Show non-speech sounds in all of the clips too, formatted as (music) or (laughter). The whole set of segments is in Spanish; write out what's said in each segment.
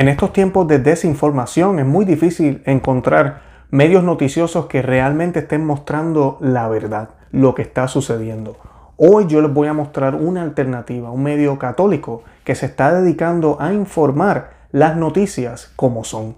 En estos tiempos de desinformación es muy difícil encontrar medios noticiosos que realmente estén mostrando la verdad, lo que está sucediendo. Hoy yo les voy a mostrar una alternativa, un medio católico que se está dedicando a informar las noticias como son.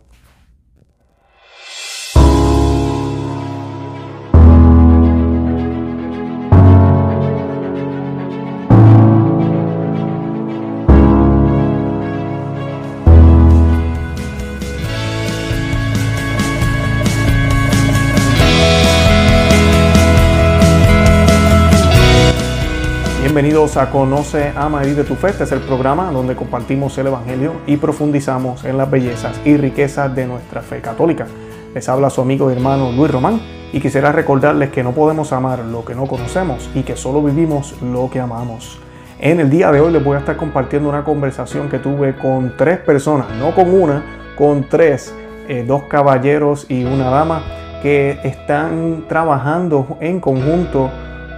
Bienvenidos a Conoce, Ama y Vive tu Fe. Este es el programa donde compartimos el Evangelio y profundizamos en las bellezas y riquezas de nuestra fe católica. Les habla su amigo y hermano Luis Román y quisiera recordarles que no podemos amar lo que no conocemos y que solo vivimos lo que amamos. En el día de hoy les voy a estar compartiendo una conversación que tuve con tres personas, no con una, con tres, eh, dos caballeros y una dama que están trabajando en conjunto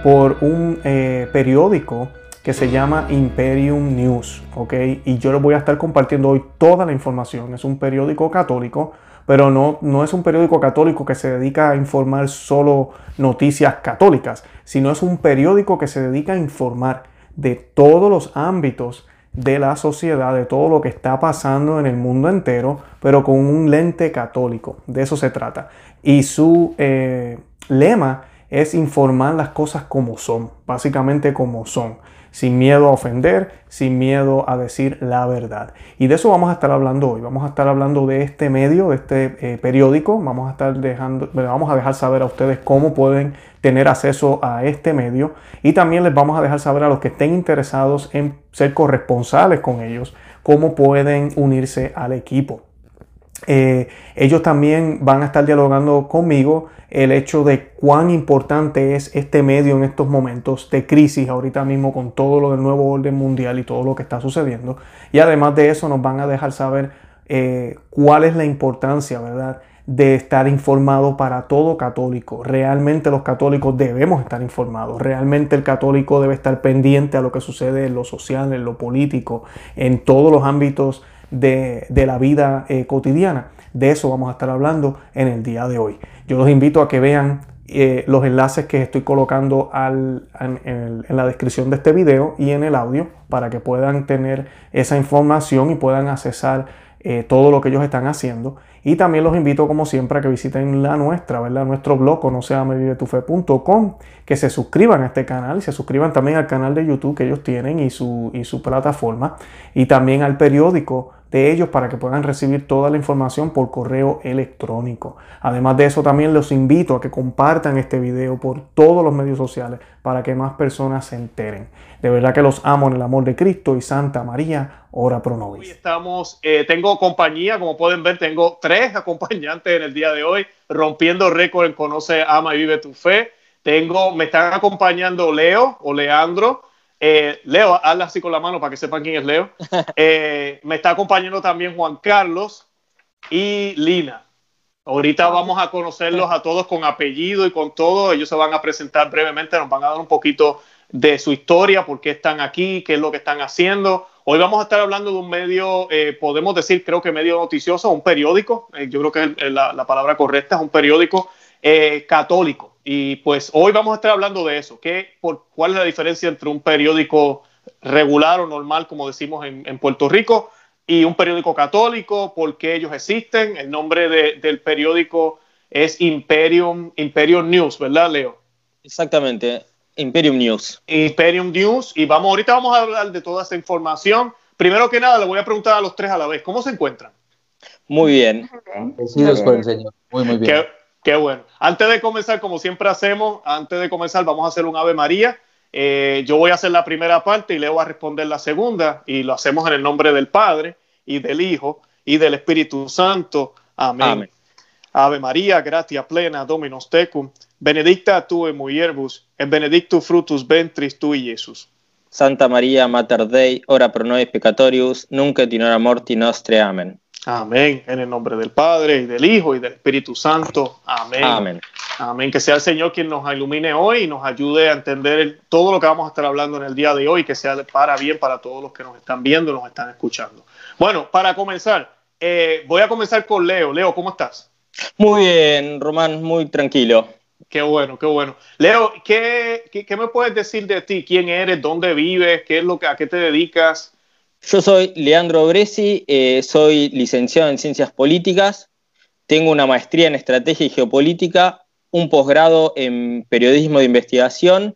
por un eh, periódico que se llama Imperium News, ¿ok? Y yo les voy a estar compartiendo hoy toda la información. Es un periódico católico, pero no, no es un periódico católico que se dedica a informar solo noticias católicas, sino es un periódico que se dedica a informar de todos los ámbitos de la sociedad, de todo lo que está pasando en el mundo entero, pero con un lente católico. De eso se trata. Y su eh, lema es informar las cosas como son, básicamente como son, sin miedo a ofender, sin miedo a decir la verdad. Y de eso vamos a estar hablando hoy. Vamos a estar hablando de este medio, de este eh, periódico. Vamos a estar dejando, vamos a dejar saber a ustedes cómo pueden tener acceso a este medio y también les vamos a dejar saber a los que estén interesados en ser corresponsales con ellos cómo pueden unirse al equipo. Eh, ellos también van a estar dialogando conmigo el hecho de cuán importante es este medio en estos momentos de crisis ahorita mismo con todo lo del nuevo orden mundial y todo lo que está sucediendo. Y además de eso nos van a dejar saber eh, cuál es la importancia, ¿verdad? de estar informado para todo católico. Realmente los católicos debemos estar informados. Realmente el católico debe estar pendiente a lo que sucede en lo social, en lo político, en todos los ámbitos de, la vida eh, cotidiana. De eso vamos a estar hablando en el día de hoy. Yo los invito a que vean eh, los enlaces que estoy colocando en, la descripción de este video y en el audio para que puedan tener esa información y puedan accesar eh, todo lo que ellos están haciendo. Y también los invito, como siempre, a que visiten la nuestra, ¿verdad? Nuestro blog, conoceamevivetufe.com, que se suscriban a este canal y se suscriban también al canal de YouTube que ellos tienen y su, y su plataforma. Y también al periódico de ellos para que puedan recibir toda la información por correo electrónico. Además de eso, también los invito a que compartan este video por todos los medios sociales para que más personas se enteren. De verdad que los amo en el amor de Cristo y Santa María, ora pro nobis. Hoy estamos, eh, tengo compañía, como pueden ver, tengo tres (laughs) acompañantes en el día de hoy, rompiendo récord en Conoce, Ama y Vive tu Fe. Tengo, me están acompañando Leo o Leandro, eh, Leo, hazla así con la mano para que sepan quién es Leo. (laughs) Eh, me está acompañando también Juan Carlos y Lina. Ahorita vamos a conocerlos a todos con apellido y con todo. Ellos se van a presentar brevemente, nos van a dar un poquito de su historia, por qué están aquí, qué es lo que están haciendo. Hoy vamos a estar hablando de un medio, eh, podemos decir, creo que medio noticioso, un periódico, yo creo que es la, la, palabra correcta, es un periódico católico. Y pues hoy vamos a estar hablando de eso. ¿Qué, por, ¿Cuál es la diferencia entre un periódico regular o normal, como decimos en, Puerto Rico, y un periódico católico? ¿Por qué ellos existen? El nombre del periódico es Imperium, Imperium News, ¿verdad, Leo? Exactamente, Imperium News. Imperium News. Y vamos, ahorita vamos a hablar de toda esta información. Primero que nada, le voy a preguntar a los tres a la vez, ¿cómo se encuentran? Muy bien. Bendecidos por el Señor. Muy, muy bien. Qué bueno. Antes de comenzar, como siempre hacemos, antes de comenzar vamos a hacer un Ave María. Eh, yo voy a hacer la primera parte y Leo va a responder la segunda y lo hacemos en el nombre del Padre y del Hijo y del Espíritu Santo. Amén. Ave María, gratia plena, Dominus tecum, benedicta tu en mulieribus, en benedictus frutus ventris tui, Jesús. Santa María, Mater Dei, ora pro nobis peccatorius, nunc et in hora morti nostre. Amén. Amén. En el nombre del Padre y del Hijo y del Espíritu Santo. Amén. Amén. Amén. Que sea el Señor quien nos ilumine hoy y nos ayude a entender todo lo que vamos a estar hablando en el día de hoy, que sea para bien para todos los que nos están viendo y nos están escuchando. Bueno, para comenzar, eh, voy a comenzar con Leo. Leo, ¿cómo estás? Muy bien, Román, muy tranquilo. Qué bueno, qué bueno. Leo, ¿qué, qué, me puedes decir de ti? ¿Quién eres? ¿Dónde vives? ¿Qué es lo que, ¿A qué te dedicas? Yo soy Leandro Bresi, eh, soy licenciado en Ciencias Políticas, tengo una maestría en Estrategia y Geopolítica, un posgrado en Periodismo de Investigación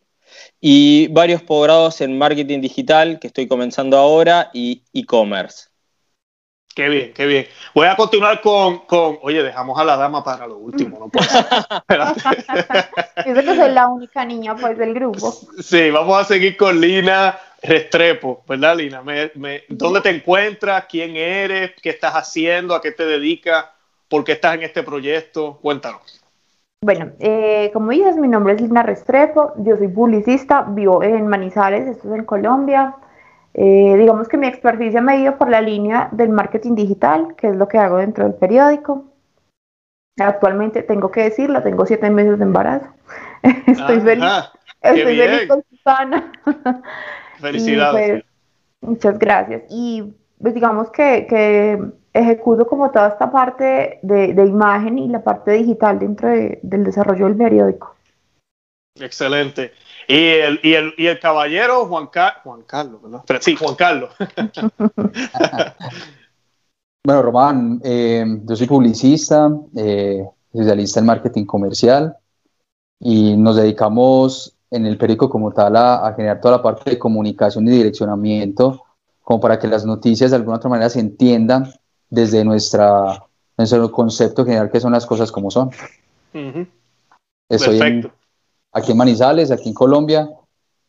y varios posgrados en Marketing Digital que estoy comenzando ahora y e-commerce. Qué bien, qué bien. Voy a continuar con, oye, dejamos a la dama para lo último, no puedo. (laughs) Yo que soy la única niña pues del grupo. Sí, vamos a seguir con Lina Restrepo, ¿verdad, Lina? ¿Dónde te encuentras? ¿Quién eres? ¿Qué estás haciendo? ¿A qué te dedicas? ¿Por qué estás en este proyecto? Cuéntanos. Bueno, eh, como dices, mi nombre es Lina Restrepo, yo soy publicista, vivo en Manizales, esto es en Colombia. Eh, digamos que mi experticia me ha ido por la línea del marketing digital, que es lo que hago dentro del periódico. Actualmente tengo que decirlo, tengo siete meses de embarazo. (laughs) estoy feliz, estoy feliz con Susana. (laughs) Felicidades. Pues, muchas gracias. Y pues digamos que, que, ejecuto como toda esta parte de, de imagen y la parte digital dentro del desarrollo del periódico. Excelente. Y el, y el, y el caballero Juan, Juan Carlos, ¿verdad? Sí, Juan Carlos. (laughs) (laughs) bueno, Román, eh, yo soy publicista, eh, especialista en marketing comercial y nos dedicamos en el periódico como tal a, generar toda la parte de comunicación y direccionamiento, como para que las noticias de alguna otra manera se entiendan desde nuestra, nuestro concepto general que son las cosas como son. Perfecto aquí en Manizales, aquí en Colombia,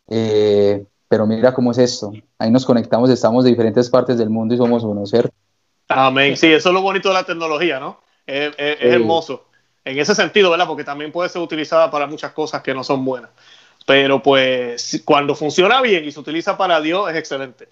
eh, pero mira cómo es esto. Ahí nos conectamos, estamos de diferentes partes del mundo y somos uno, ¿cierto? Amén. Sí, eso es lo bonito de la tecnología, ¿no? Es, hermoso. En ese sentido, ¿verdad? Porque también puede ser utilizada para muchas cosas que no son buenas. Pero pues cuando funciona bien y se utiliza para Dios, es excelente.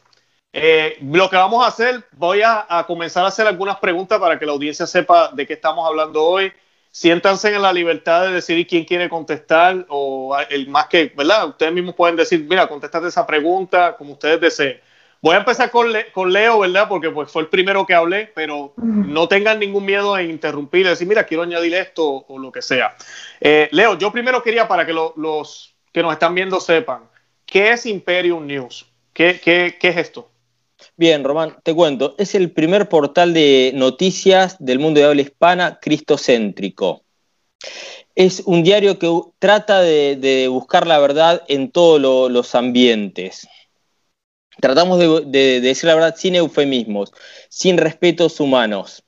Eh, lo que vamos a hacer, voy a, a, comenzar a hacer algunas preguntas para que la audiencia sepa de qué estamos hablando hoy siéntanse en la libertad de decidir quién quiere contestar o el más que, ¿verdad? Ustedes mismos pueden decir, mira, contestate esa pregunta como ustedes deseen. Voy a empezar con, con Leo, ¿verdad? Porque pues fue el primero que hablé, pero no tengan ningún miedo en interrumpir, decir, mira, quiero añadir esto o lo que sea. Eh, Leo, yo primero quería para que los que nos están viendo sepan, ¿qué es Imperium News? ¿Qué, qué, qué es esto? Bien, Román, te cuento. Es el primer portal de noticias del mundo de habla hispana cristocéntrico. Es un diario que trata de, buscar la verdad en todos los ambientes. Tratamos de, decir la verdad sin eufemismos, sin respetos humanos.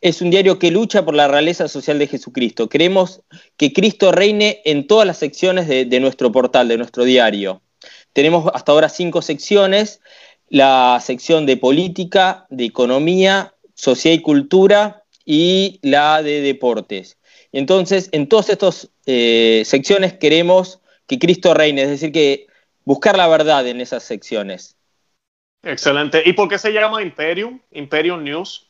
Es un diario que lucha por la realeza social de Jesucristo. Queremos que Cristo reine en todas las secciones de nuestro portal, de nuestro diario. Tenemos hasta ahora cinco secciones la sección de política, de economía, sociedad y cultura y la de deportes. Entonces, en todas estas eh, secciones queremos que Cristo reine, es decir, que buscar la verdad en esas secciones. Excelente. ¿Y por qué se llama Imperium? Imperium News.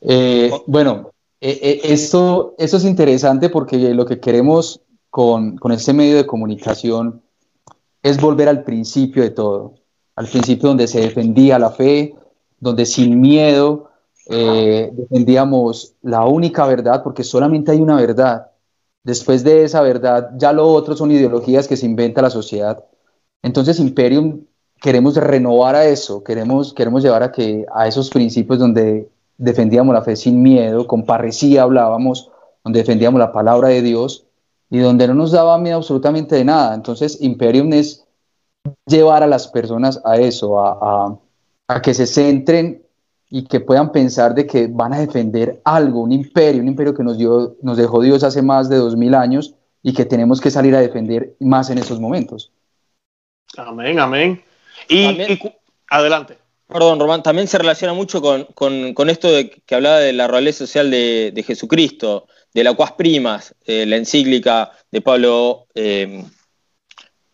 Eh, bueno, eh, esto, esto, es interesante porque lo que queremos con, con este medio de comunicación es volver al principio de todo al principio donde se defendía la fe, donde sin miedo eh, defendíamos la única verdad, porque solamente hay una verdad. Después de esa verdad, ya lo otro son ideologías que se inventa la sociedad. Entonces, Imperium, queremos renovar a eso, queremos, queremos llevar a, que, a esos principios donde defendíamos la fe sin miedo, con parresía hablábamos, donde defendíamos la palabra de Dios y donde no nos daba miedo absolutamente de nada. Entonces, Imperium es llevar a las personas a eso, a, que se centren y que puedan pensar de que van a defender algo, un imperio, un imperio que nos, dio, nos dejó Dios hace más de dos mil años y que tenemos que salir a defender más en esos momentos. Amén, amén. Y, adelante. Perdón, Román, también se relaciona mucho con, esto de, que hablaba de la realidad social de, Jesucristo, de la Cuas Primas, eh, la encíclica de Pablo, eh,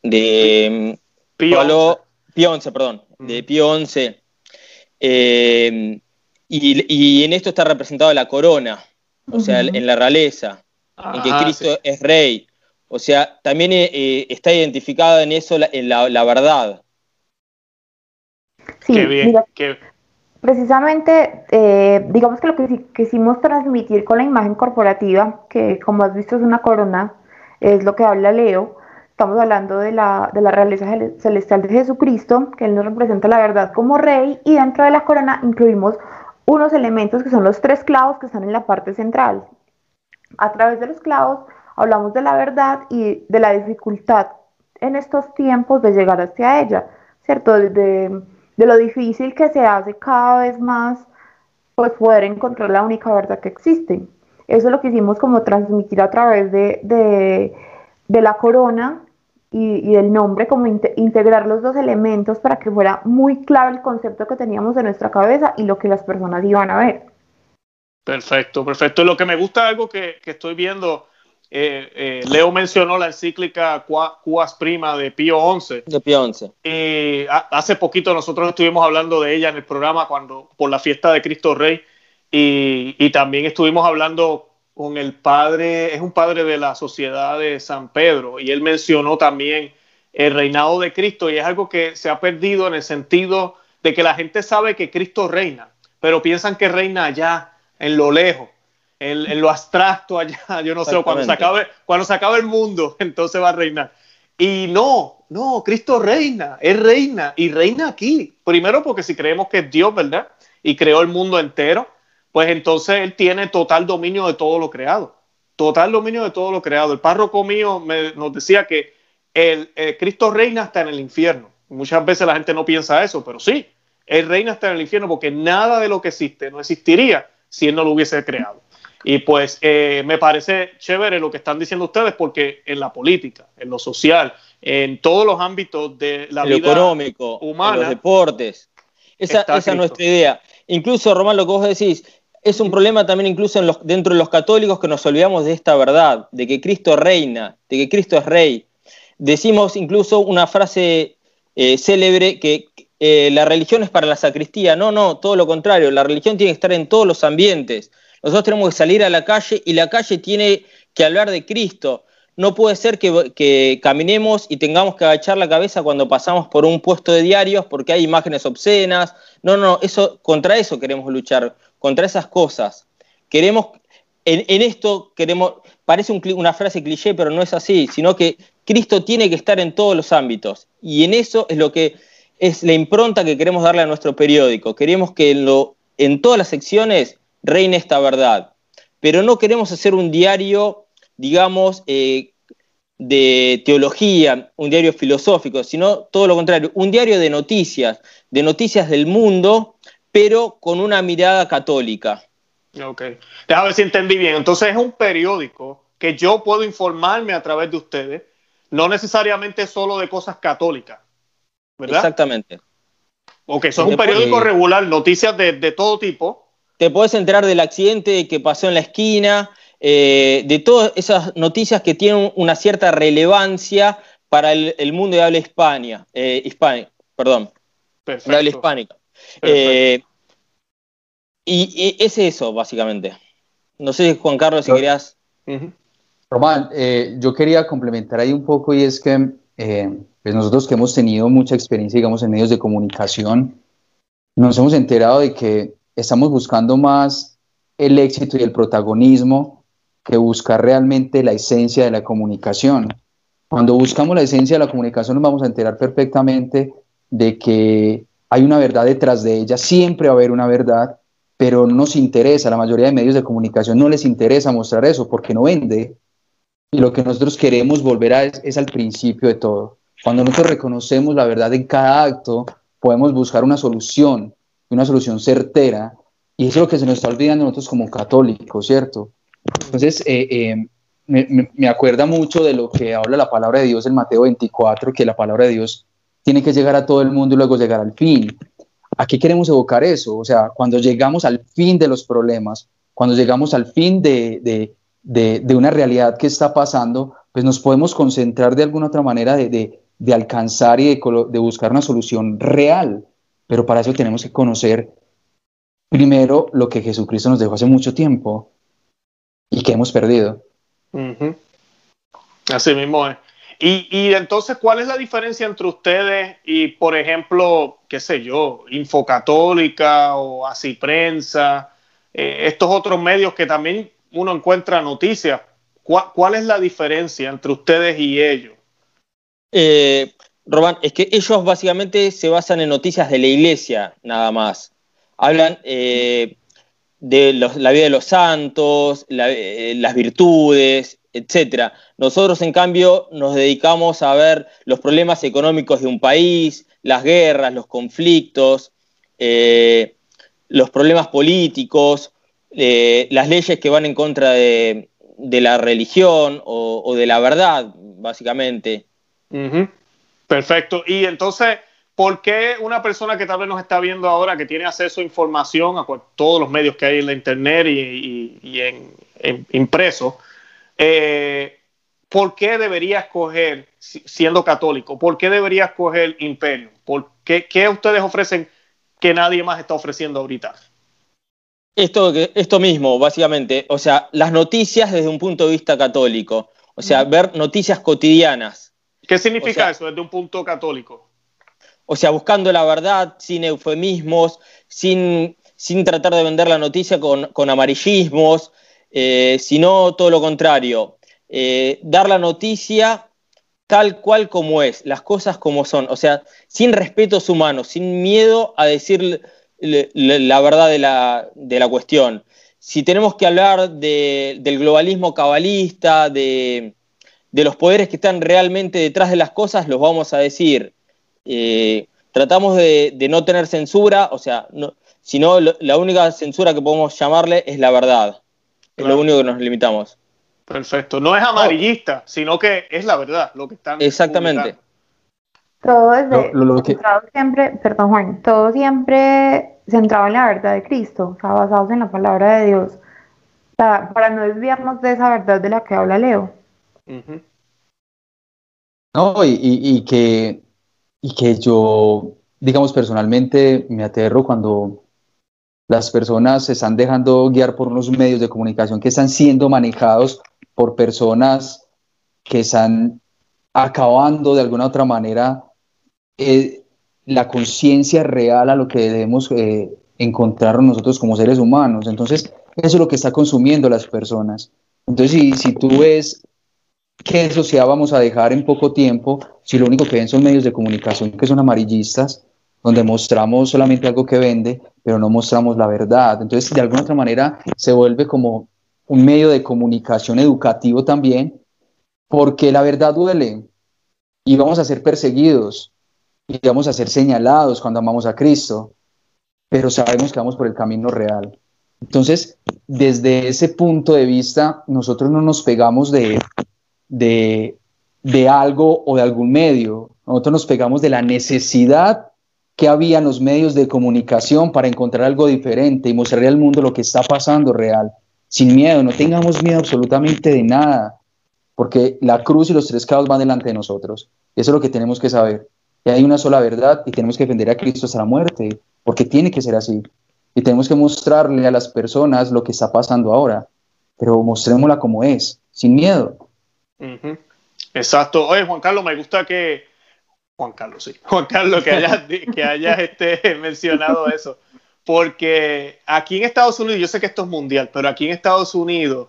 de Pío XI. perdón, de mm. Pío XI. Eh, y, en esto está representada la corona, o sea, en la realeza, en que Cristo es rey. O sea, también eh, está identificada en eso la, en la, verdad. Sí, qué bien. Precisamente, eh, digamos que lo que quisimos transmitir con la imagen corporativa, que como has visto es una corona, es lo que habla Leo, estamos hablando de la, de la realeza celestial de Jesucristo, que Él nos representa la verdad como rey, y dentro de la corona incluimos unos elementos que son los tres clavos que están en la parte central. A través de los clavos hablamos de la verdad y de la dificultad en estos tiempos de llegar hacia ella, ¿cierto? De, lo difícil que se hace cada vez más, pues poder encontrar la única verdad que existe. Eso lo quisimos como transmitir a través de, la corona y, del nombre, como integrar los dos elementos para que fuera muy claro el concepto que teníamos en nuestra cabeza y lo que las personas iban a ver. Perfecto, perfecto. Lo que me gusta algo que, que estoy viendo eh, eh, Leo mencionó la encíclica Cuas Prima de Pío XI. De Pío XI. Y hace poquito nosotros estuvimos hablando de ella en el programa cuando por la fiesta de Cristo Rey y, también estuvimos hablando con el padre, es un padre de la sociedad de San Pedro y él mencionó también el reinado de Cristo y es algo que se ha perdido en el sentido de que la gente sabe que Cristo reina, pero piensan que reina allá en lo lejos en, lo abstracto allá, (laughs) yo no sé, cuando se, acabe, cuando se acabe el mundo, (laughs) entonces va a reinar. Y no, no, Cristo reina, es reina y reina aquí. Primero porque si creemos que es Dios, ¿verdad? Y creó el mundo entero, pues entonces Él tiene total dominio de todo lo creado. Total dominio de todo lo creado. El párroco mío me, nos decía que el, Cristo reina hasta en el infierno. Muchas veces la gente no piensa eso, pero sí, Él reina hasta en el infierno porque nada de lo que existe no existiría si Él no lo hubiese creado. Y pues eh, me parece chévere lo que están diciendo ustedes porque en la política, en lo social, en todos los ámbitos de la vida económico, humana, en los deportes. Esa, esa es nuestra idea. Incluso, Román, lo que vos decís, es un problema también incluso en los, dentro de los católicos que nos olvidamos de esta verdad, de que Cristo reina, de que Cristo es rey. Decimos incluso una frase eh, célebre que eh, la religión es para la sacristía. No, no, todo lo contrario. La religión tiene que estar en todos los ambientes. Nosotros tenemos que salir a la calle y la calle tiene que hablar de Cristo. No puede ser que, caminemos y tengamos que agachar la cabeza cuando pasamos por un puesto de diarios porque hay imágenes obscenas. No, no, eso, contra eso queremos luchar, contra esas cosas. Queremos, en, esto queremos, parece una frase cliché, pero no es así, sino que Cristo tiene que estar en todos los ámbitos. Y en eso es lo que es la impronta que queremos darle a nuestro periódico. Queremos que en todas las secciones reine esta verdad. Pero no queremos hacer un diario, digamos, eh, de teología, un diario filosófico, sino todo lo contrario, un diario de noticias, de noticias del mundo, pero con una mirada católica. Ok, déjame ver si entendí bien. Entonces es un periódico que yo puedo informarme a través de ustedes, no necesariamente solo de cosas católicas, ¿verdad? Exactamente. Ok, eso es un periódico regular, noticias de, de todo tipo, te podés enterar del accidente que pasó en la esquina, eh, de todas esas noticias que tienen una cierta relevancia para el, mundo de habla hispania, eh, perdón, de habla hispánica. Eh, y, es eso, básicamente. No sé, Juan Carlos, si querías... Román, yo quería complementar ahí un poco y es que pues nosotros que hemos tenido mucha experiencia, digamos, en medios de comunicación, nos hemos enterado de que estamos buscando más el éxito y el protagonismo que buscar realmente la esencia de la comunicación. Cuando buscamos la esencia de la comunicación nos vamos a enterar perfectamente de que hay una verdad detrás de ella, siempre va a haber una verdad, pero no nos interesa, la mayoría de medios de comunicación no les interesa mostrar eso porque no vende. Y lo que nosotros queremos volver a es, es al principio de todo. Cuando nosotros reconocemos la verdad en cada acto, podemos buscar una solución, una solución certera, y eso es lo que se nos está olvidando nosotros como católicos, ¿cierto? Entonces, eh, eh, me, me, acuerda mucho de lo que habla la palabra de Dios en Mateo 24, que la palabra de Dios tiene que llegar a todo el mundo y luego llegar al fin. ¿A qué queremos evocar eso? O sea, cuando llegamos al fin de los problemas, cuando llegamos al fin de, de, de, de una realidad que está pasando, pues nos podemos concentrar de alguna otra manera de, de alcanzar y de, buscar una solución real pero para eso tenemos que conocer primero lo que Jesucristo nos dejó hace mucho tiempo y que hemos perdido. Así mismo es. Y, y, entonces, ¿cuál es la diferencia entre ustedes y, por ejemplo, qué sé yo, Infocatólica o Así Prensa, eh, estos otros medios que también uno encuentra noticias? ¿Cuál, es la diferencia entre ustedes y ellos? Eh, Román, es que ellos básicamente se basan en noticias de la iglesia, nada más. Hablan eh, de la vida de los santos, eh, las virtudes, etc. Nosotros, en cambio, nos dedicamos a ver los problemas económicos de un país, las guerras, los conflictos, eh, los problemas políticos, las leyes que van en contra de, la religión o, de la verdad, básicamente. Perfecto. Y entonces, ¿por qué una persona que tal vez nos está viendo ahora, que tiene acceso a información, a todos los medios que hay en la internet y, en, impreso, eh, ¿por qué debería escoger, siendo católico, por qué debería escoger Imperio? ¿Por qué, ustedes ofrecen que nadie más está ofreciendo ahorita? Esto, esto mismo, básicamente. O sea, las noticias desde un punto de vista católico. O sea, ver noticias cotidianas ¿Qué significa eso desde un punto católico? O sea, buscando la verdad, sin eufemismos, sin, sin tratar de vender la noticia con, amarillismos, eh, sino todo lo contrario. Eh, dar la noticia tal cual como es, las cosas como son, o sea, sin respetos humanos, sin miedo a decir la verdad de la, de la, cuestión. Si tenemos que hablar del globalismo cabalista, de, de los poderes que están realmente detrás de las cosas, los vamos a decir. Eh, tratamos de, no tener censura, o sea, no, sino la única censura que podemos llamarle es la verdad. Es lo único que nos limitamos. Perfecto. No es amarillista, sino que es la verdad lo que están. Exactamente. Todo es centrado siempre, perdón Juan, todo siempre centrado en la verdad de Cristo, o sea, basados en la palabra de Dios, para no desviarnos de esa verdad de la que habla Leo. No, y, que, y que yo, digamos, personalmente me aterro cuando las personas se están dejando guiar por unos medios de comunicación que están siendo manejados por personas que están acabando de alguna otra manera eh, la conciencia real a lo que debemos eh, encontrar nosotros como seres humanos. Entonces, eso es lo que está consumiendo las personas. Entonces, si, si tú ves ¿qué sociedad vamos a dejar en poco tiempo si lo único que ven son medios de comunicación que son amarillistas, donde mostramos solamente algo que vende, pero no mostramos la verdad? Entonces, de alguna otra manera, se vuelve como un medio de comunicación educativo también, porque la verdad duele y vamos a ser perseguidos y vamos a ser señalados cuando amamos a Cristo, pero sabemos que vamos por el camino real. Entonces, desde ese punto de vista, nosotros no nos pegamos de, de, algo o de algún medio. Nosotros nos pegamos de la necesidad que había en los medios de comunicación para encontrar algo diferente y mostrarle al mundo lo que está pasando real, sin miedo, no tengamos miedo absolutamente de nada, porque la cruz y los tres caos van delante de nosotros. Eso es lo que tenemos que saber. Que hay una sola verdad y tenemos que defender a Cristo hasta la muerte, porque tiene que ser así. Y tenemos que mostrarle a las personas lo que está pasando ahora, pero mostrémosla como es, sin miedo. Exacto. Oye, Juan Carlos, me gusta que. Juan Carlos, sí. (laughs) Juan Carlos, que hayas, que hayas este, (laughs) mencionado eso. Porque aquí en Estados Unidos, yo sé que esto es mundial, pero aquí en Estados Unidos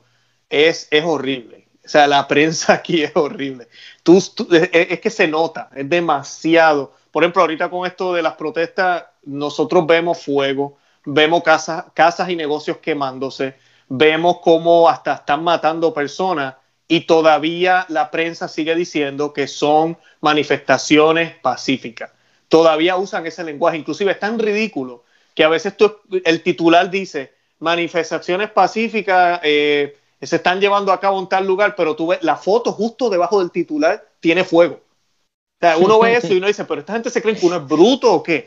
es, es horrible. O sea, la prensa aquí es horrible. Tú, es, que se nota, es demasiado. Por ejemplo, ahorita con esto de las protestas, nosotros vemos fuego, vemos casas, casas y negocios quemándose, vemos cómo hasta están matando personas y todavía la prensa sigue diciendo que son manifestaciones pacíficas. Todavía usan ese lenguaje, inclusive es tan ridículo que a veces el titular dice manifestaciones pacíficas eh, se están llevando a cabo en tal lugar, pero tú ves la foto justo debajo del titular tiene fuego. O sea, uno ve eso y uno dice, pero esta gente se cree que uno es bruto o qué,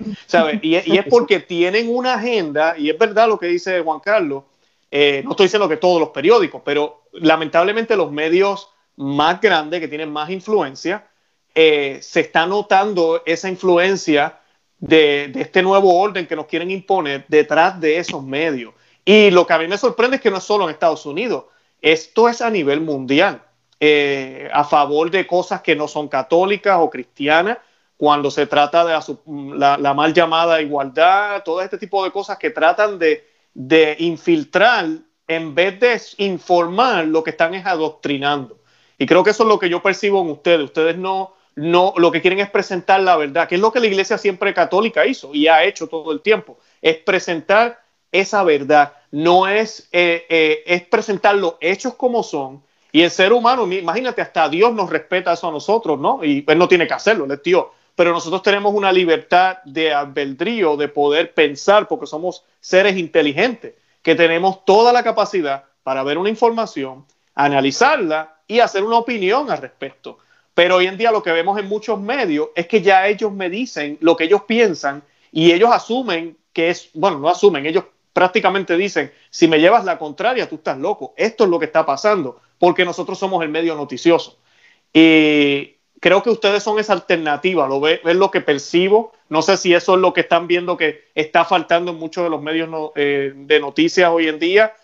Y, y es porque tienen una agenda, y es verdad lo que dice Juan Carlos, eh, no estoy diciendo que todos los periódicos, pero lamentablemente los medios más grandes que tienen más influencia, eh, se está notando esa influencia de, este nuevo orden que nos quieren imponer detrás de esos medios. Y lo que a mí me sorprende es que no es solo en Estados Unidos, esto es a nivel mundial. eh, a favor de cosas que no son católicas o cristianas, cuando se trata de la, mal llamada igualdad, todo este tipo de cosas que tratan de, de infiltrar en vez de informar, lo que están es adoctrinando. Y creo que eso es lo que yo percibo en ustedes. Ustedes no, no, lo que quieren es presentar la verdad, que es lo que la iglesia siempre católica hizo y ha hecho todo el tiempo, es presentar esa verdad, no es, eh, eh, es presentar los hechos como son. Y el ser humano, imagínate, hasta Dios nos respeta eso a nosotros, ¿no? Y él no tiene que hacerlo, es Dios. Pero nosotros tenemos una libertad de albedrío, de poder pensar, porque somos seres inteligentes, que tenemos toda la capacidad para ver una información, analizarla y hacer una opinión al respecto. Pero hoy en día lo que vemos en muchos medios es que ya ellos me dicen lo que ellos piensan y ellos asumen que es, bueno, no asumen, ellos prácticamente dicen, si me llevas la contraria, tú estás loco. Esto es lo que está pasando, porque nosotros somos el medio noticioso. Creo que ustedes son esa alternativa, lo ve, es lo que percibo. No sé si eso es lo que están viendo que está faltando en muchos de los medios eh, de noticias hoy en día.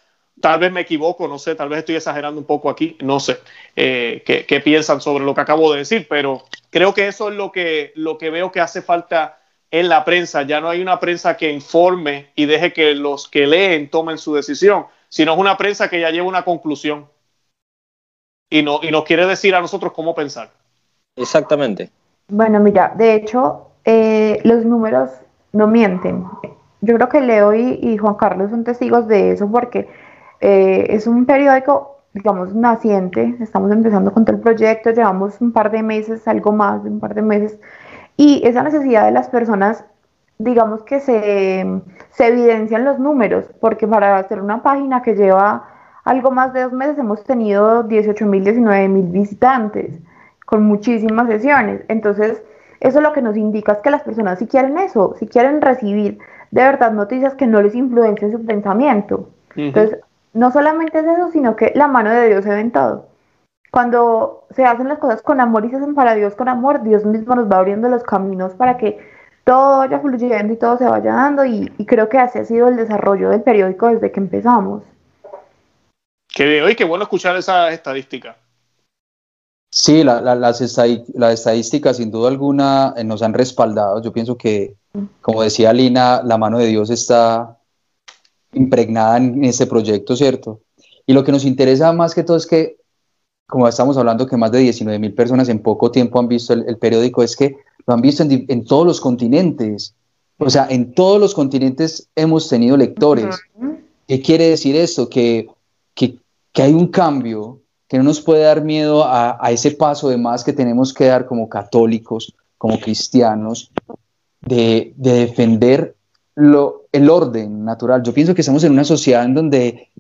Tal vez me equivoco, no sé, tal vez estoy exagerando un poco aquí, no sé eh, qué, piensan sobre lo que acabo de decir, pero creo que eso es lo que, lo que veo que hace falta en la prensa. Ya no hay una prensa que informe y deje que los que leen tomen su decisión, sino es una prensa que ya lleva una conclusión y, no, y nos quiere decir a nosotros cómo pensar. Exactamente. Bueno, mira, de hecho, eh, los números no mienten. Yo creo que Leo y, Juan Carlos son testigos de eso porque eh, es un periódico, digamos, naciente. Estamos empezando con todo el proyecto, llevamos un par de meses, algo más de un par de meses y esa necesidad de las personas, digamos que se, se evidencian los números, porque para hacer una página que lleva algo más de dos meses hemos tenido 18 mil, 19 mil visitantes, con muchísimas sesiones. Entonces, eso lo que nos indica es que las personas si quieren eso, si quieren recibir de verdad noticias que no les influencien su pensamiento. Entonces, no solamente es eso, sino que la mano de Dios se ve en todo cuando se hacen las cosas con amor y se hacen para Dios con amor, Dios mismo nos va abriendo los caminos para que todo vaya fluyendo y todo se vaya dando y, creo que así ha sido el desarrollo del periódico desde que empezamos. Qué, oye, qué bueno escuchar esa estadística. Sí, las, estadísticas sin duda alguna eh, nos han respaldado. Yo pienso que, como decía Lina, la mano de Dios está impregnada en este proyecto, ¿cierto? Y lo que nos interesa más que todo es que como estamos hablando que más de 19 mil personas en poco tiempo han visto el, periódico, es que lo han visto en, todos los continentes. O sea, en todos los continentes hemos tenido lectores. ¿Qué quiere decir esto? Que, que, hay un cambio, que no nos puede dar miedo a, ese paso de más que tenemos que dar como católicos, como cristianos, de, de defender lo, el orden natural. Yo pienso que estamos en una sociedad en donde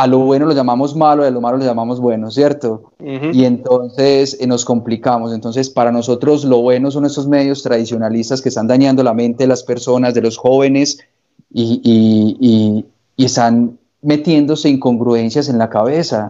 a lo bueno lo llamamos malo y a lo malo lo llamamos bueno, ¿cierto? Y entonces eh, nos complicamos. Entonces, para nosotros lo bueno son estos medios tradicionalistas que están dañando la mente de las personas, de los jóvenes, y, y, y, están metiéndose incongruencias en la cabeza.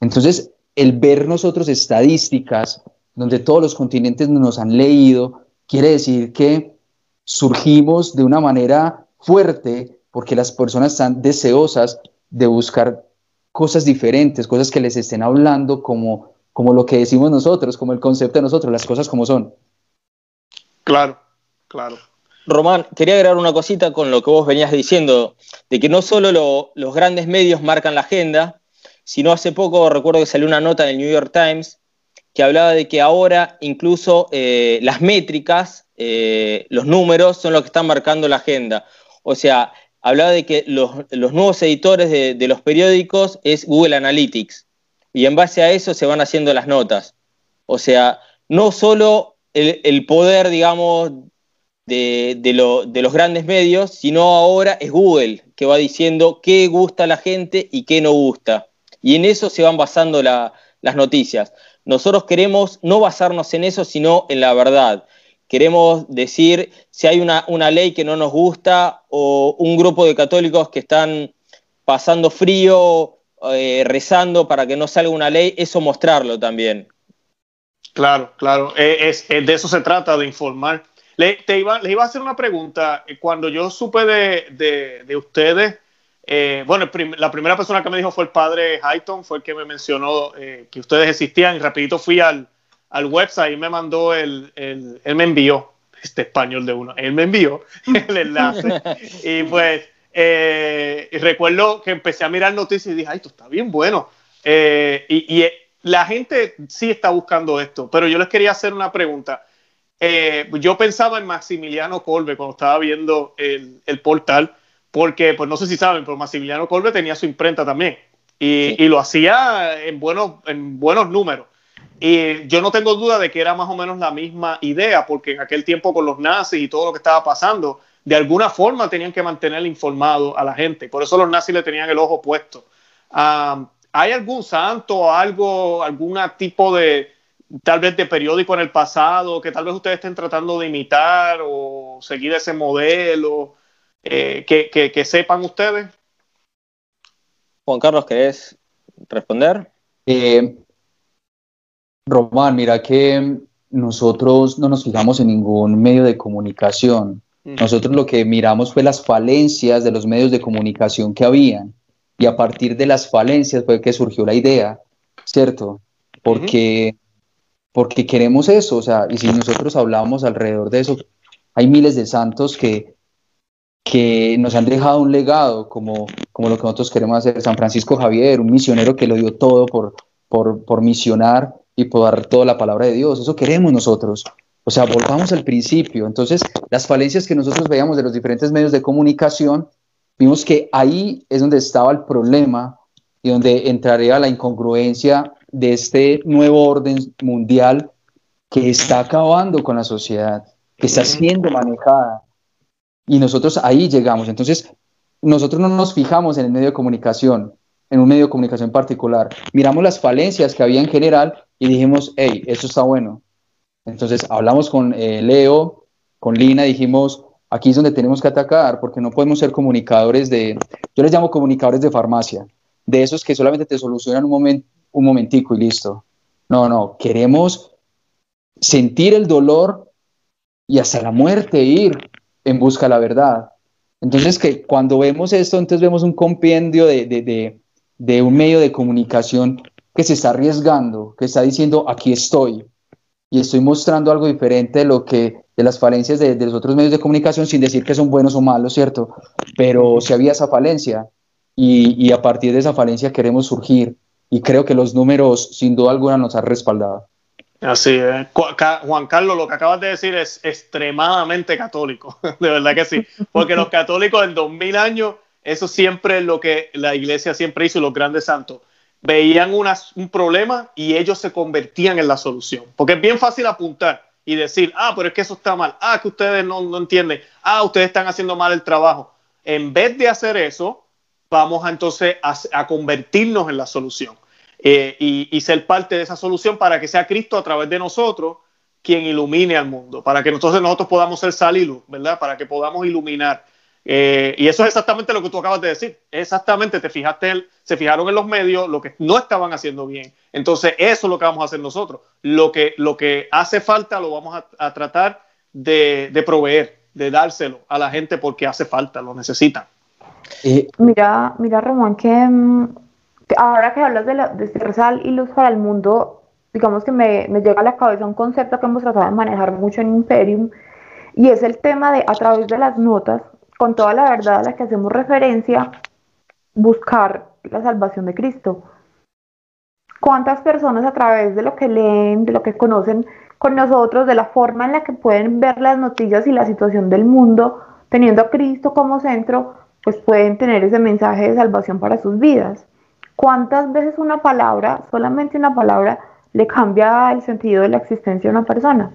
Entonces, el ver nosotros estadísticas donde todos los continentes nos han leído, quiere decir que surgimos de una manera fuerte porque las personas están deseosas de buscar cosas diferentes, cosas que les estén hablando como, como lo que decimos nosotros, como el concepto de nosotros, las cosas como son. Claro, claro. Román, quería agregar una cosita con lo que vos venías diciendo, de que no solo los grandes medios marcan la agenda, sino hace poco recuerdo que salió una nota en el New York Times que hablaba de que ahora incluso eh, las métricas, eh, los números son los que están marcando la agenda. O sea, hablaba de que los, nuevos editores de, los periódicos es Google Analytics y en base a eso se van haciendo las notas. O sea, no solo el, poder, digamos, de, los grandes medios, sino ahora es Google que va diciendo qué gusta a la gente y qué no gusta. Y en eso se van basando las noticias. Nosotros queremos no basarnos en eso, sino en la verdad queremos decir si hay una, ley que no nos gusta o un grupo de católicos que están pasando frío, eh, rezando para que no salga una ley, eso mostrarlo también. Claro, claro, eh, es, de eso se trata, de informar. Le, iba, les iba a hacer una pregunta. Cuando yo supe de, ustedes, Eh, bueno, la primera persona que me dijo fue el padre Hayton, fue el que me mencionó eh, que ustedes existían y rapidito fui al, al website y me mandó el, el, él me envió, este español de uno, él me envió (laughs) el enlace y pues eh, recuerdo que empecé a mirar noticias y dije, ay, esto está bien bueno. y, y la gente sí está buscando esto, pero yo les quería hacer una pregunta. yo pensaba en Maximiliano Colbe cuando estaba viendo el, el portal porque pues no sé si saben, pero Maximiliano Colbe tenía su imprenta también y, lo hacía en buenos, en buenos números. Y yo no tengo duda de que era más o menos la misma idea, porque en aquel tiempo con los nazis y todo lo que estaba pasando, de alguna forma tenían que mantener informado a la gente. Por eso los nazis le tenían el ojo puesto. ¿Hay algún santo, algo, algún tipo de, tal vez de periódico en el pasado que tal vez ustedes estén tratando de imitar o seguir ese modelo? Eh, que, sepan ustedes. Juan Carlos, ¿querés responder? Eh, Román, mira que nosotros no nos fijamos en ningún medio de comunicación. Nosotros lo que miramos fue las falencias de los medios de comunicación que habían. Y a partir de las falencias fue que surgió la idea, ¿cierto? Porque, porque queremos eso, o sea, y si nosotros hablamos alrededor de eso, hay miles de santos que que nos han dejado un legado como, como lo que nosotros queremos hacer. San Francisco Javier, un misionero que lo dio todo por, por, por misionar y por dar toda la palabra de Dios. Eso queremos nosotros. O sea, volvamos al principio. Entonces, las falencias que nosotros veíamos de los diferentes medios de comunicación, vimos que ahí es donde estaba el problema y donde entraría la incongruencia de este nuevo orden mundial que está acabando con la sociedad, que está siendo manejada y nosotros ahí llegamos. Entonces, nosotros no nos fijamos en el medio de comunicación, en un medio de comunicación particular. Miramos las falencias que había en general y dijimos, hey, esto está bueno. Entonces, hablamos con eh, Leo, con Lina, dijimos, aquí es donde tenemos que atacar, porque no podemos ser comunicadores de, yo les llamo comunicadores de farmacia, de esos que solamente te solucionan un, momento un momentico y listo. No, no, queremos sentir el dolor y hasta la muerte ir en busca de la verdad. Entonces, que cuando vemos esto, entonces vemos un compendio de, de, de, un medio de comunicación que se está arriesgando, que está diciendo, aquí estoy, y estoy mostrando algo diferente de lo que de las falencias de, los otros medios de comunicación sin decir que son buenos o malos, ¿cierto? Pero si había esa falencia y, y, a partir de esa falencia queremos surgir y creo que los números sin duda alguna nos han respaldado. Así es. Juan Carlos, lo que acabas de decir es extremadamente católico, (laughs) de verdad que sí, porque los católicos en 2000 años, eso siempre es lo que la iglesia siempre hizo, los grandes santos, veían un problema y ellos se convertían en la solución, porque es bien fácil apuntar y decir, ah, pero es que eso está mal, ah, que ustedes no, no entienden, ah, ustedes están haciendo mal el trabajo. En vez de hacer eso, vamos entonces a convertirnos en la solución. Eh, y, ser parte de esa solución para que sea Cristo a través de nosotros quien ilumine al mundo, para que nosotros, nosotros podamos ser sal y luz, ¿verdad? Para que podamos iluminar. Eh, y eso es exactamente lo que tú acabas de decir. Exactamente, te fijaste, se fijaron en los medios lo que no estaban haciendo bien. Entonces, eso es lo que vamos a hacer nosotros. Lo que, lo que hace falta lo vamos a, tratar de, de, proveer, de dárselo a la gente porque hace falta, lo necesitan. Mira, mira, Román, que mm, ahora que hablas de, la, de y luz para el mundo, digamos que me, me, llega a la cabeza un concepto que hemos tratado de manejar mucho en Imperium, y es el tema de a través de las notas, con toda la verdad a la que hacemos referencia, buscar la salvación de Cristo. ¿Cuántas personas a través de lo que leen, de lo que conocen con nosotros, de la forma en la que pueden ver las noticias y la situación del mundo, teniendo a Cristo como centro, pues pueden tener ese mensaje de salvación para sus vidas? ¿Cuántas veces una palabra, solamente una palabra, le cambia el sentido de la existencia de una persona?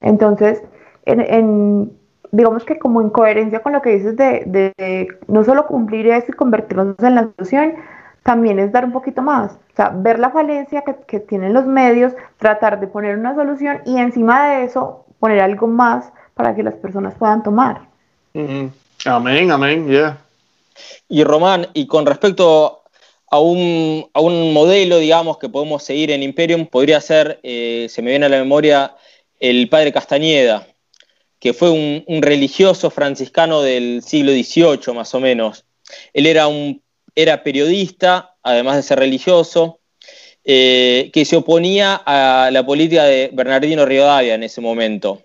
Entonces, en, digamos que como en coherencia con lo que dices de, no solo cumplir eso y convertirnos en la solución, también es dar un poquito más, o sea, ver la falencia que, tienen los medios, tratar de poner una solución y encima de eso poner algo más para que las personas puedan tomar. Amén, amén, yeah. Y Román, y con respecto a un, modelo, digamos, que podemos seguir en Imperium, podría ser, eh, se me viene a la memoria, el padre Castañeda, que fue un, religioso franciscano del siglo XVIII, más o menos, Él era, un, era periodista, además de ser religioso, eh, que se oponía a la política de Bernardino Rivadavia en ese momento.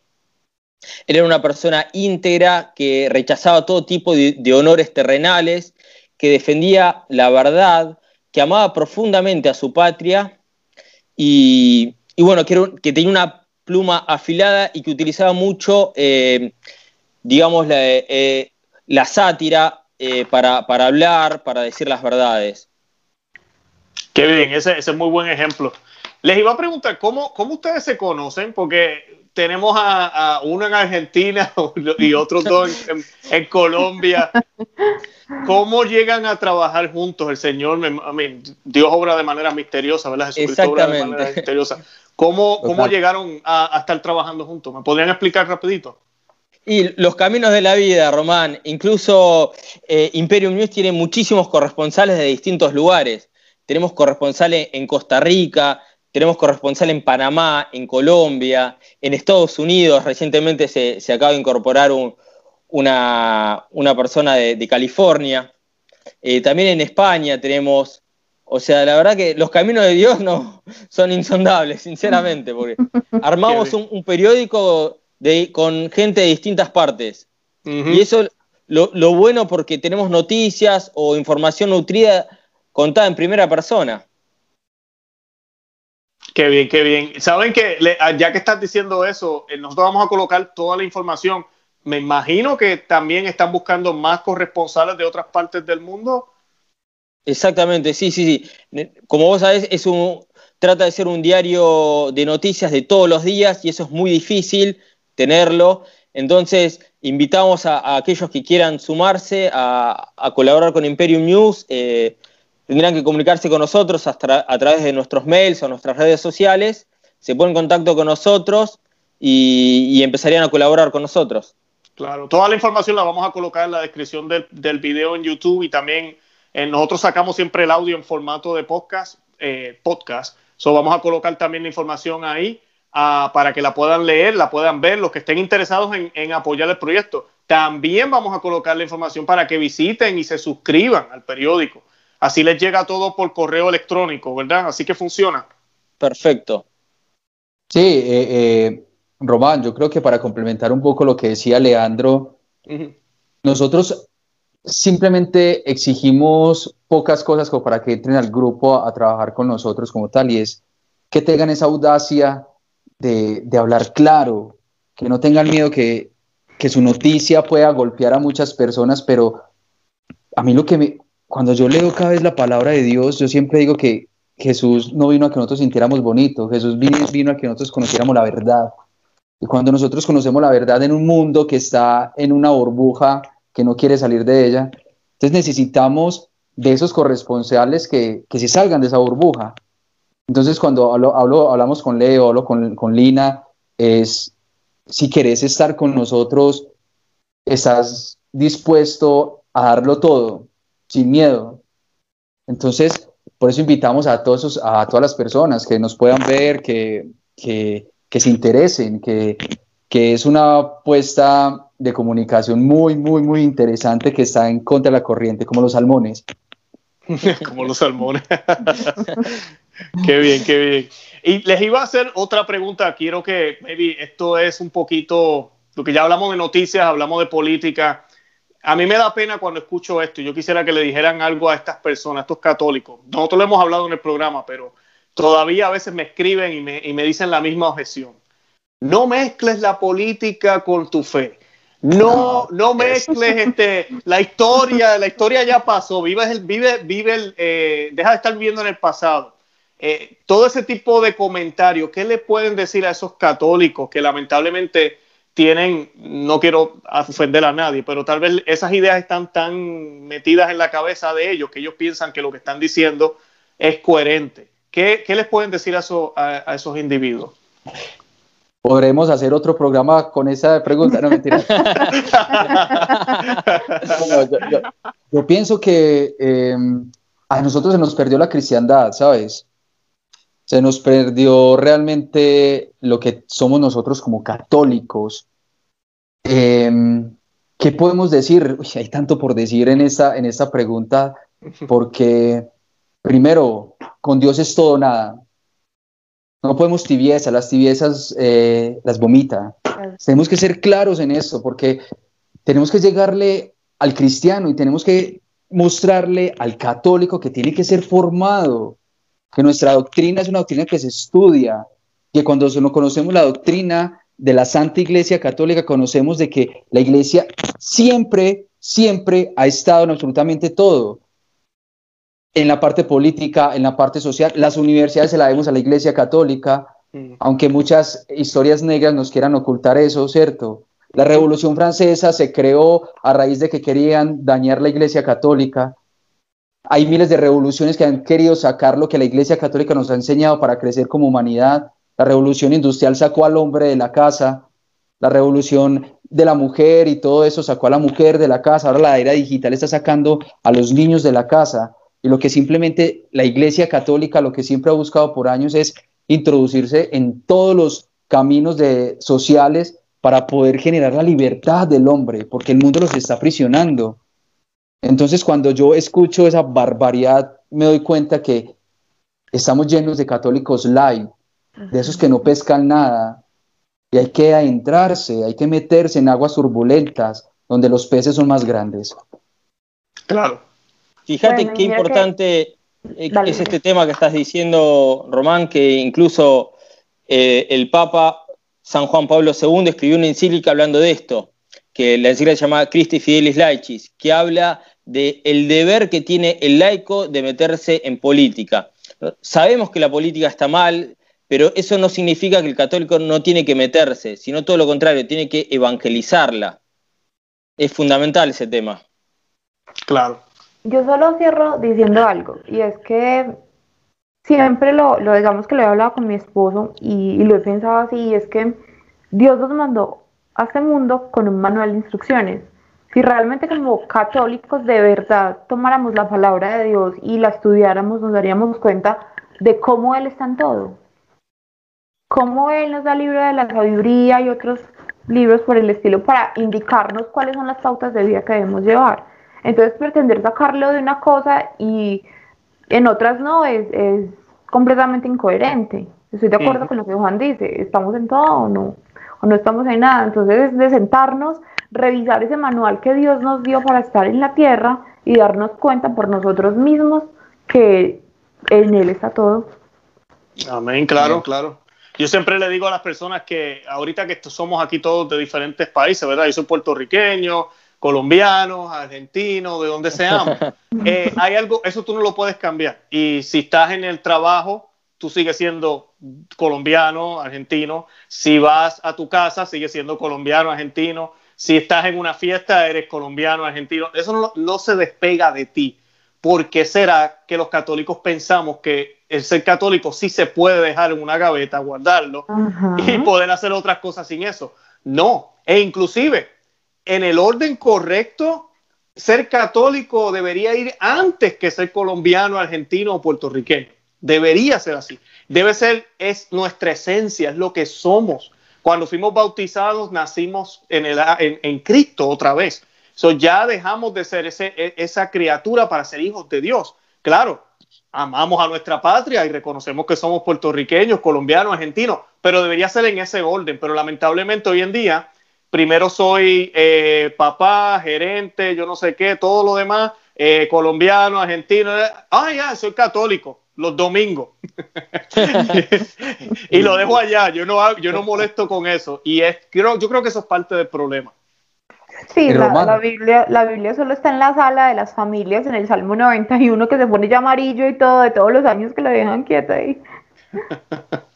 Él era una persona íntegra que rechazaba todo tipo de, honores terrenales, que defendía la verdad, que amaba profundamente a su patria y, bueno, que, tenía una pluma afilada y que utilizaba mucho, eh, digamos, la, eh, sátira eh, para, hablar, para decir las verdades. Qué bien, ese, es muy buen ejemplo. Les iba a preguntar, ¿cómo, cómo ustedes se conocen? Porque tenemos a, uno en Argentina (laughs) y otros dos en, Colombia. (laughs) ¿Cómo llegan a trabajar juntos? El Señor, Dios obra de manera misteriosa, ¿verdad? Jesucristo obra de manera misteriosa. ¿Cómo, cómo llegaron a, estar trabajando juntos? ¿Me podrían explicar rapidito? Y los caminos de la vida, Román. Incluso eh, Imperium News tiene muchísimos corresponsales de distintos lugares. Tenemos corresponsales en Costa Rica, tenemos corresponsal en Panamá, en Colombia, en Estados Unidos. Recientemente se, acaba de incorporar una, persona de, California. Eh, también en España tenemos, o sea, la verdad que los caminos de Dios no (laughs) son insondables, sinceramente, porque (laughs) armamos un, periódico con gente de distintas partes. Y eso lo, lo bueno porque tenemos noticias o información nutrida contada en primera persona. Qué bien, qué bien. Saben que ya que estás diciendo eso, eh, nosotros vamos a colocar toda la información. Me imagino que también están buscando más corresponsales de otras partes del mundo. Exactamente, sí, sí, sí. Como vos sabés, es un, trata de ser un diario de noticias de todos los días y eso es muy difícil tenerlo. Entonces, invitamos a, aquellos que quieran sumarse a, colaborar con Imperium News. Eh, tendrán que comunicarse con nosotros a través de nuestros mails o nuestras redes sociales, se ponen en contacto con nosotros y, empezarían a colaborar con nosotros. Claro, toda la información la vamos a colocar en la descripción del, video en YouTube y también eh, nosotros sacamos siempre el audio en formato de podcast, eh, podcast. So vamos a colocar también la información ahí ah, para que la puedan leer, la puedan ver, los que estén interesados en, en, apoyar el proyecto. También vamos a colocar la información para que visiten y se suscriban al periódico. Así les llega todo por correo electrónico, ¿verdad? Así que funciona. Perfecto. Sí, eh, eh, Román, yo creo que para complementar un poco lo que decía Leandro, nosotros simplemente exigimos pocas cosas como para que entren al grupo a, trabajar con nosotros como tal, y es que tengan esa audacia de, hablar claro, que no tengan miedo que, que su noticia pueda golpear a muchas personas, pero a mí lo que me, cuando yo leo cada vez la palabra de Dios, yo siempre digo que Jesús no vino a que nosotros sintiéramos bonito, Jesús vino, a que nosotros conociéramos la verdad. Y cuando nosotros conocemos la verdad en un mundo que está en una burbuja, que no quiere salir de ella, entonces necesitamos de esos corresponsales que, que se salgan de esa burbuja. Entonces cuando hablo, hablamos con Leo, hablo con, con Lina, es si querés estar con nosotros, estás dispuesto a darlo todo, sin miedo. Entonces, por eso invitamos a, todos a todas las personas que nos puedan ver, que, se interesen, que, es una apuesta de comunicación muy, muy, muy interesante que está en contra de la corriente, como los salmones. (laughs) como los salmones. (laughs) qué bien, qué bien. Y les iba a hacer otra pregunta. Quiero que, maybe, esto es un poquito, lo que ya hablamos de noticias, hablamos de política a mí me da pena cuando escucho esto. Yo quisiera que le dijeran algo a estas personas, a estos católicos. Nosotros lo hemos hablado en el programa, pero todavía a veces me escriben y me, dicen la misma objeción. No mezcles la política con tu fe. No, no mezcles este, la historia, la historia ya pasó, vive, el, vive, vive el, eh, deja de estar viviendo en el pasado. Eh, todo ese tipo de comentarios, ¿qué le pueden decir a esos católicos que lamentablemente tienen, no quiero ofender a nadie, pero tal vez esas ideas están tan metidas en la cabeza de ellos que ellos piensan que lo que están diciendo es coherente. ¿Qué, les pueden decir a, esos individuos? Podremos hacer otro programa con esa pregunta, no mentira. (laughs) yo, pienso que em, a nosotros se nos perdió la cristiandad, ¿sabes? se nos perdió realmente lo que somos nosotros como católicos, em, ¿qué podemos decir? hay tanto por decir en esta, en esta pregunta, porque primero, con Dios es todo nada. No podemos tibiezas, las tibiezas eh, las vomita. Tenemos que ser claros en eso, porque tenemos que llegarle al cristiano y tenemos que mostrarle al católico que tiene que ser formado, que nuestra doctrina es una doctrina que se estudia, que cuando no conocemos la doctrina de la Santa Iglesia Católica, conocemos de que la Iglesia siempre, siempre ha estado en absolutamente todo. En la parte política, en la parte social, las universidades se la vemos a la Iglesia Católica, mm. aunque muchas historias negras nos quieran ocultar eso, ¿cierto? La Revolución Francesa se creó a raíz de que querían dañar la Iglesia Católica. Hay miles de revoluciones que han querido sacar lo que la Iglesia Católica nos ha enseñado para crecer como humanidad. La Revolución Industrial sacó al hombre de la casa. La Revolución de la mujer y todo eso sacó a la mujer de la casa. Ahora la era digital está sacando a los niños de la casa. Y lo que simplemente la Iglesia Católica, lo que siempre ha buscado por años es introducirse en todos los caminos de, sociales para poder generar la libertad del hombre, porque el mundo los está aprisionando. Entonces, cuando yo escucho esa barbaridad, me doy cuenta que estamos llenos de católicos light, de esos que no pescan nada, y hay que adentrarse, hay que meterse en aguas turbulentas, donde los peces son más grandes. Claro. Fíjate qué importante eh, es este tema que estás diciendo, Román, que incluso eh, el Papa San Juan Pablo II escribió una encíclica hablando de esto, que la encíclica se llama Christi Fidelis Laicis, que habla del el deber que tiene el laico de meterse en política. Sabemos que la política está mal, pero eso no significa que el católico no tiene que meterse, sino todo lo contrario, tiene que evangelizarla. Es fundamental ese tema. Claro. Yo solo cierro diciendo algo, y es que siempre lo, lo, digamos que lo he hablado con mi esposo y, lo he pensado así, y es que Dios nos mandó a este mundo con un manual de instrucciones. Si realmente como católicos de verdad tomáramos la palabra de Dios y la estudiáramos, nos daríamos cuenta de cómo Él está en todo. Cómo Él nos da el libro de la sabiduría y otros libros por el estilo para indicarnos cuáles son las pautas de vida que debemos llevar. Entonces pretender sacarlo de una cosa y en otras no, es, es completamente incoherente. Estoy de acuerdo con lo que Juan dice, ¿estamos en todo o no? O no estamos en nada. Entonces es de sentarnos, revisar ese manual que Dios nos dio para estar en la tierra y darnos cuenta por nosotros mismos que en Él está todo. Amén, claro, claro. Yo siempre le digo a las personas que ahorita que somos aquí todos de diferentes países, ¿verdad? Yo soy puertorriqueño, colombianos, argentinos, de donde seamos. (laughs) Eh, hay algo, eso tú no lo puedes cambiar. Y si estás en el trabajo, tú sigues siendo colombiano, argentino. Si vas a tu casa, sigues siendo colombiano, argentino. Si estás en una fiesta, eres colombiano, argentino. Eso no, se despega de ti. ¿Por qué será que los católicos pensamos que el ser católico sí se puede dejar en una gaveta, guardarlo y poder hacer otras cosas sin eso? No, e inclusive en el orden correcto, ser católico debería ir antes que ser colombiano, argentino o puertorriqueño. Debería ser así. Debe ser, es nuestra esencia, es lo que somos. Cuando fuimos bautizados, nacimos en, el, en, Cristo otra vez. So, ya dejamos de ser ese, e, esa criatura para ser hijos de Dios. Claro, amamos a nuestra patria y reconocemos que somos puertorriqueños, colombianos, argentinos, pero debería ser en ese orden. Pero lamentablemente hoy en día primero soy eh, papá, gerente, yo no sé qué, todo lo demás, eh, colombiano, argentino, ah, ya, soy católico, los domingos. (laughs) y lo dejo allá, yo no, yo no molesto con eso. Y es, creo, yo creo que eso es parte del problema. Sí, la, Biblia, la Biblia solo está en la sala de las familias, en el Salmo 91, que se pone ya amarillo y todo, de todos los años que lo dejan quieta ahí. (laughs)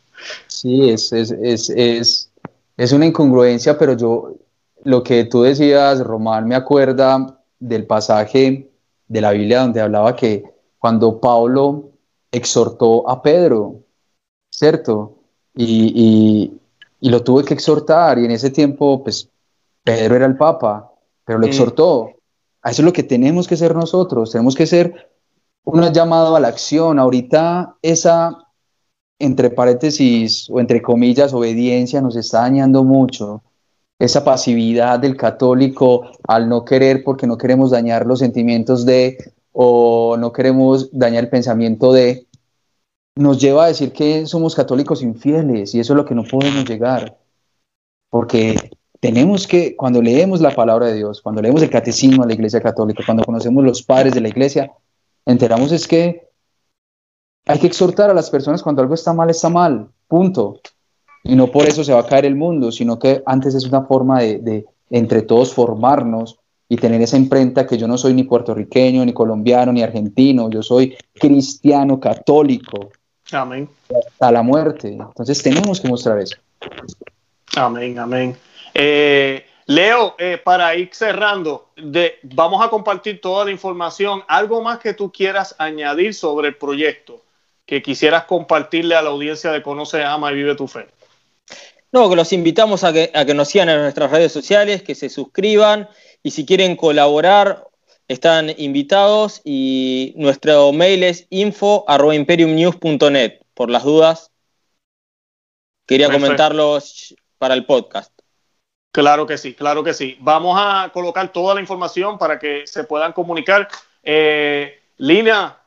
Sí, es, es, es, es es una incongruencia, pero yo, lo que tú decías, Román, me acuerda del pasaje de la Biblia donde hablaba que cuando Pablo exhortó a Pedro, ¿cierto? Y, lo tuve que exhortar y en ese tiempo, pues, Pedro era el Papa, pero lo exhortó. A eso es lo que tenemos que ser nosotros, tenemos que ser un llamado a la acción. Ahorita esa entre paréntesis o entre comillas, obediencia nos está dañando mucho. esa pasividad del católico al no querer porque no queremos dañar los sentimientos de o no queremos dañar el pensamiento de, nos lleva a decir que somos católicos infieles y eso es lo que no podemos llegar. Porque tenemos que, cuando leemos la palabra de Dios, cuando leemos el catecismo de la Iglesia Católica, cuando conocemos los padres de la Iglesia, enteramos es que hay que exhortar a las personas cuando algo está mal, está mal, punto. Y no por eso se va a caer el mundo, sino que antes es una forma de, de entre todos formarnos y tener esa imprenta que yo no soy ni puertorriqueño, ni colombiano, ni argentino, yo soy cristiano, católico. Amén. Hasta la muerte. Entonces tenemos que mostrar eso. Amén, amén. Eh, Leo, eh, para ir cerrando, de, vamos a compartir toda la información. ¿Algo más que tú quieras añadir sobre el proyecto que quisieras compartirle a la audiencia de Conoce, Ama y Vive tu Fe? No, que los invitamos a que, a que nos sigan en nuestras redes sociales, que se suscriban y si quieren colaborar, están invitados y nuestro mail es info.imperiumnews.net. Por las dudas, quería comentarlos para el podcast. Claro que sí, claro que sí. Vamos a colocar toda la información para que se puedan comunicar. Eh, Lina,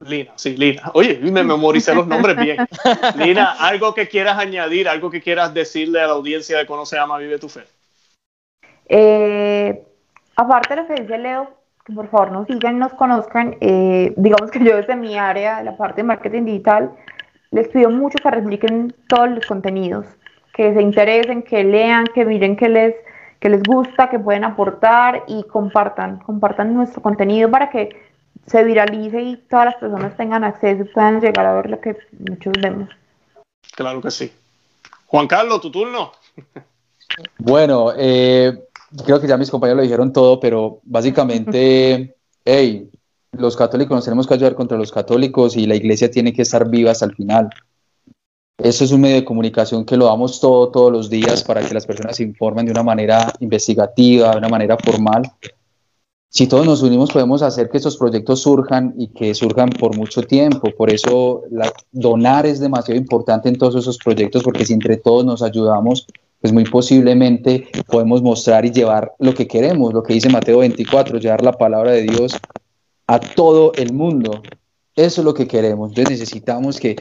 Lina, sí, Lina. Oye, me memoricé los nombres bien. (laughs) Lina, algo que quieras añadir, algo que quieras decirle a la audiencia de Conoce, Ama, Vive tu Fe. Eh, aparte de lo que dice Leo, que por favor nos sigan, nos conozcan, eh, digamos que yo desde mi área, la parte de marketing digital, les pido mucho que repliquen todos los contenidos, que se interesen, que lean, que miren que les, que les gusta, que pueden aportar y compartan, compartan nuestro contenido para que se viralice y todas las personas tengan acceso y puedan llegar a ver lo que muchos vemos. Claro que sí. Juan Carlos, tu turno. Bueno, eh, creo que ya mis compañeros lo dijeron todo, pero básicamente, (laughs) hey, los católicos nos tenemos que ayudar contra los católicos y la iglesia tiene que estar viva hasta el final. Eso es un medio de comunicación que lo damos todo, todos los días para que las personas se informen de una manera investigativa, de una manera formal. Si todos nos unimos podemos hacer que estos proyectos surjan y que surjan por mucho tiempo. Por eso donar es demasiado importante en todos esos proyectos porque si entre todos nos ayudamos, pues muy posiblemente podemos mostrar y llevar lo que queremos, lo que dice Mateo 24, llevar la palabra de Dios a todo el mundo. Eso es lo que queremos. Entonces necesitamos que,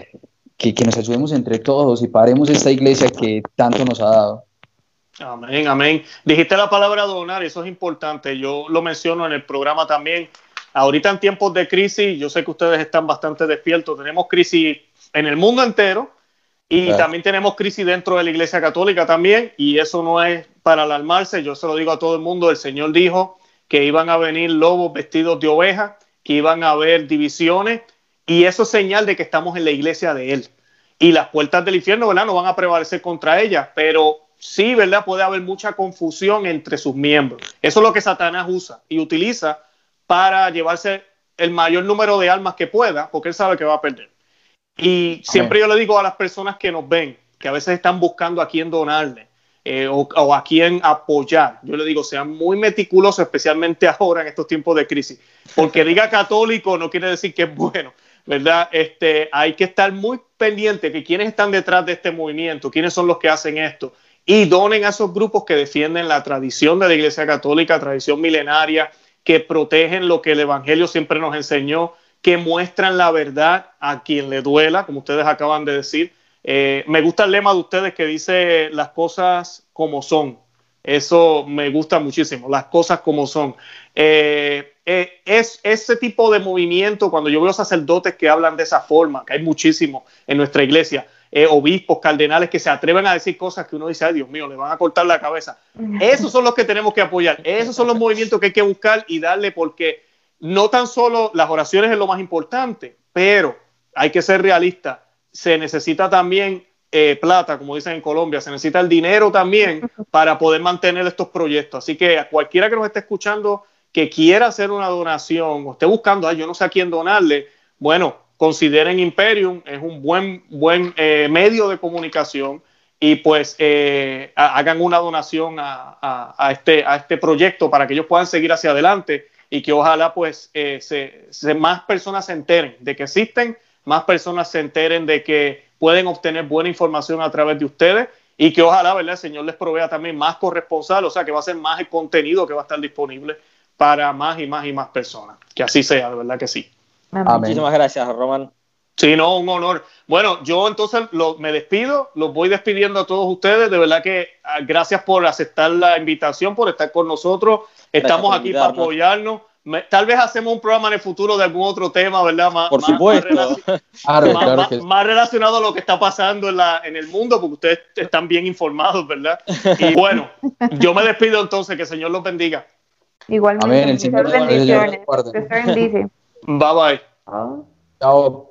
que, nos ayudemos entre todos y paremos esta iglesia que tanto nos ha dado. Amén, amén. Dijiste la palabra donar, eso es importante. Yo lo menciono en el programa también. Ahorita en tiempos de crisis, yo sé que ustedes están bastante despiertos. Tenemos crisis en el mundo entero, y también tenemos crisis dentro de la Iglesia Católica también, y eso no es para alarmarse, yo se lo digo a todo el mundo, el Señor dijo que iban a venir lobos vestidos de oveja, que iban a haber divisiones, y eso es señal de que estamos en la iglesia de Él. Y las puertas del infierno, ¿verdad? No van a prevalecer contra ella, pero sí, ¿verdad? Puede haber mucha confusión entre sus miembros. Eso es lo que Satanás usa y utiliza para llevarse el mayor número de almas que pueda, porque él sabe que va a perder. Y siempre yo le digo a las personas que nos ven, que a veces están buscando a quién donarle eh, o, a quién apoyar, yo le digo, sean muy meticulosos, especialmente (laughs) ahora en estos tiempos de crisis. Porque diga católico no quiere decir que es bueno, ¿verdad? Este, hay que estar muy pendiente de quiénes están detrás de este movimiento, quiénes son los que hacen esto. Y donen a esos grupos que defienden la tradición de la Iglesia Católica, tradición milenaria, que protegen lo que el Evangelio siempre nos enseñó que muestran la verdad a quien le duela, como ustedes acaban de decir. Eh, me gusta el lema de ustedes que dice las cosas como son. Eso me gusta muchísimo, las cosas como son. Eh, eh, es ese tipo de movimiento, cuando yo veo sacerdotes que hablan de esa forma, que hay muchísimo en nuestra iglesia, obispos, cardenales que se atreven a decir cosas que uno dice, ay Dios mío, le van a cortar la cabeza. Esos son los que tenemos que apoyar, esos son los movimientos que hay que buscar y darle porque no tan solo las oraciones es lo más importante, pero hay que ser realista. Se necesita también eh, plata, como dicen en Colombia, se necesita el dinero también para poder mantener estos proyectos. Así que a cualquiera que nos esté escuchando que quiera hacer una donación o esté buscando, yo no sé a quién donarle, bueno, consideren Imperium, es un buen, buen eh, medio de comunicación y pues eh, hagan una donación a, este, a este proyecto para que ellos puedan seguir hacia adelante y que ojalá pues eh, se, más personas se enteren de que existen, más personas se enteren de que pueden obtener buena información a través de ustedes y que ojalá, ¿verdad? El Señor les provea también más corresponsal, o sea, que va a ser más el contenido que va a estar disponible para más y más y más personas. Que así sea, de verdad que sí. Muchísimas gracias, Román. Sí, no, un honor. Bueno, yo entonces me despido, los voy despidiendo a todos ustedes. De verdad que ah, gracias por aceptar la invitación, por estar con nosotros. Estamos aquí para apoyarnos. tal vez hacemos un programa en el futuro de algún otro tema, ¿verdad? Más, por supuesto. (laughs) Más, relacionado a lo que está pasando en, la, en el mundo, porque ustedes están bien informados, ¿verdad? Y (laughs) bueno, yo me despido entonces, que el Señor los bendiga. Igualmente. Amén, el Señor bendiciones. Que Bye bye. Ah. Tchau.